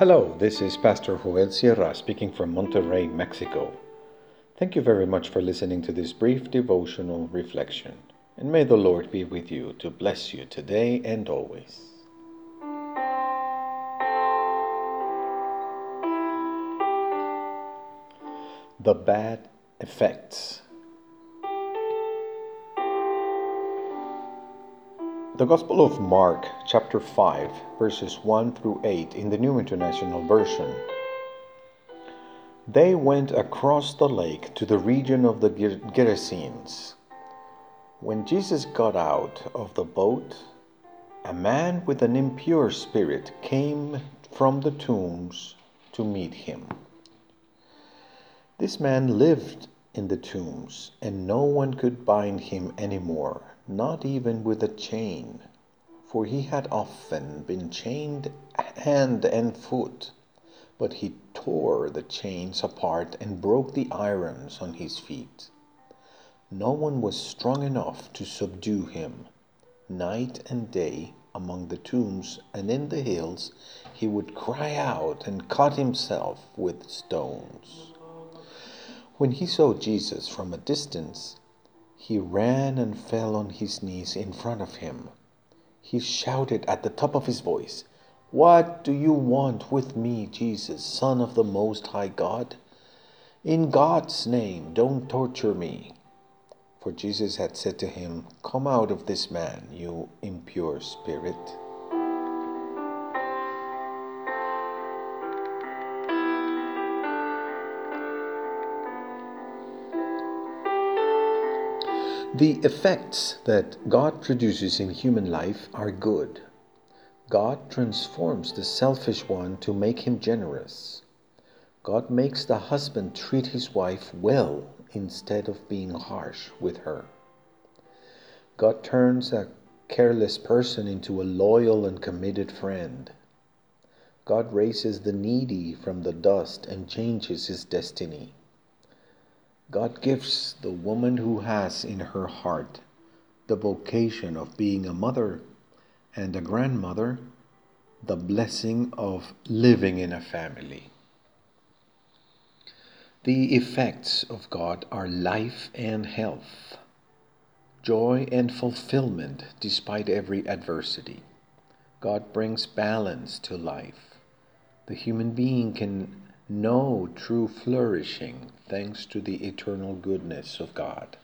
Hello, this is Pastor Joel Sierra speaking from Monterrey, Mexico. Thank you very much for listening to this brief devotional reflection, and may the Lord be with you to bless you today and always. The bad effects The Gospel of Mark, chapter 5, verses 1 through 8 in the New International Version. They went across the lake to the region of the Gerasenes. When Jesus got out of the boat, a man with an impure spirit came from the tombs to meet him. This man lived in the tombs, and no one could bind him any more not even with a chain, for he had often been chained hand and foot. But he tore the chains apart and broke the irons on his feet. No one was strong enough to subdue him. Night and day, among the tombs and in the hills, he would cry out and cut himself with stones. When he saw Jesus from a distance, he ran and fell on his knees in front of him. He shouted at the top of his voice, What do you want with me, Jesus, Son of the Most High God? In God's name, don't torture me. For Jesus had said to him, Come out of this man, you impure spirit. The effects that God produces in human life are good. God transforms the selfish one to make him generous. God makes the husband treat his wife well instead of being harsh with her. God turns a careless person into a loyal and committed friend. God raises the needy from the dust and changes his destiny. God gives the woman who has in her heart the vocation of being a mother and a grandmother the blessing of living in a family. The effects of God are life and health, joy and fulfillment despite every adversity. God brings balance to life. The human being can know true flourishing thanks to the eternal goodness of God.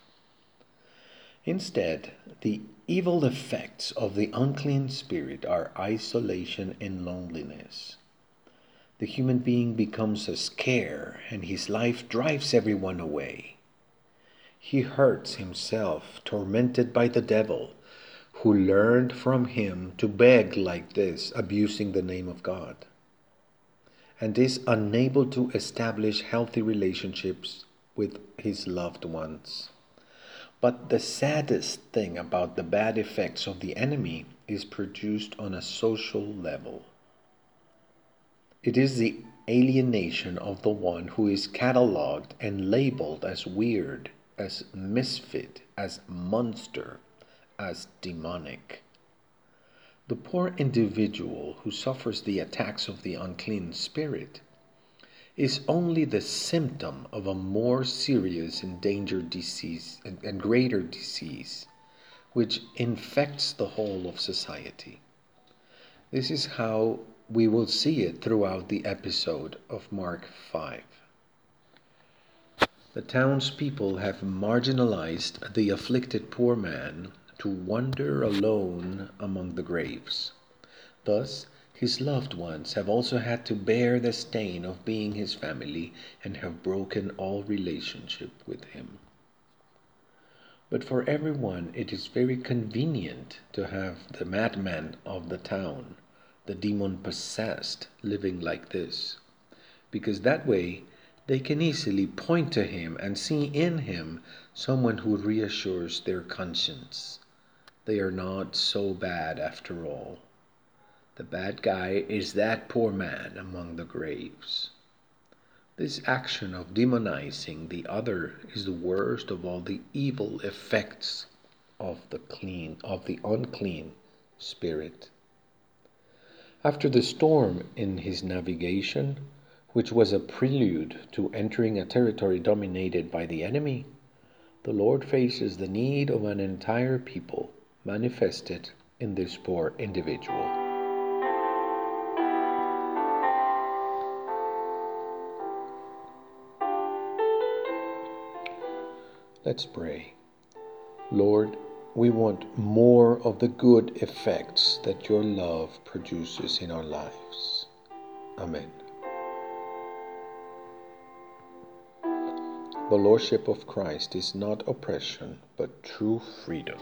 Instead, the evil effects of the unclean spirit are isolation and loneliness. The human being becomes a scare and his life drives everyone away. He hurts himself, tormented by the devil, who learned from him to beg like this, abusing the name of God and is unable to establish healthy relationships with his loved ones. But the saddest thing about the bad effects of the enemy is produced on a social level. It is the alienation of the one who is catalogued and labeled as weird, as misfit, as monster, as demonic. The poor individual who suffers the attacks of the unclean spirit is only the symptom of a more serious and dangerous disease and greater disease which infects the whole of society. This is how we will see it throughout the episode of Mark 5. The townspeople have marginalized the afflicted poor man to wander alone among the graves. Thus, his loved ones have also had to bear the stain of being his family and have broken all relationship with him. But for everyone, it is very convenient to have the madman of the town, the demon possessed, living like this, because that way they can easily point to him and see in him someone who reassures their conscience they are not so bad after all. The bad guy is that poor man among the graves. This action of demonizing the other is the worst of all the evil effects of the clean of the unclean spirit. After the storm in his navigation, which was a prelude to entering a territory dominated by the enemy, the Lord faces the need of an entire people manifested in this poor individual. Let's pray. Lord, we want more of the good effects that your love produces in our lives. Amen. The Lordship of Christ is not oppression, but true freedom.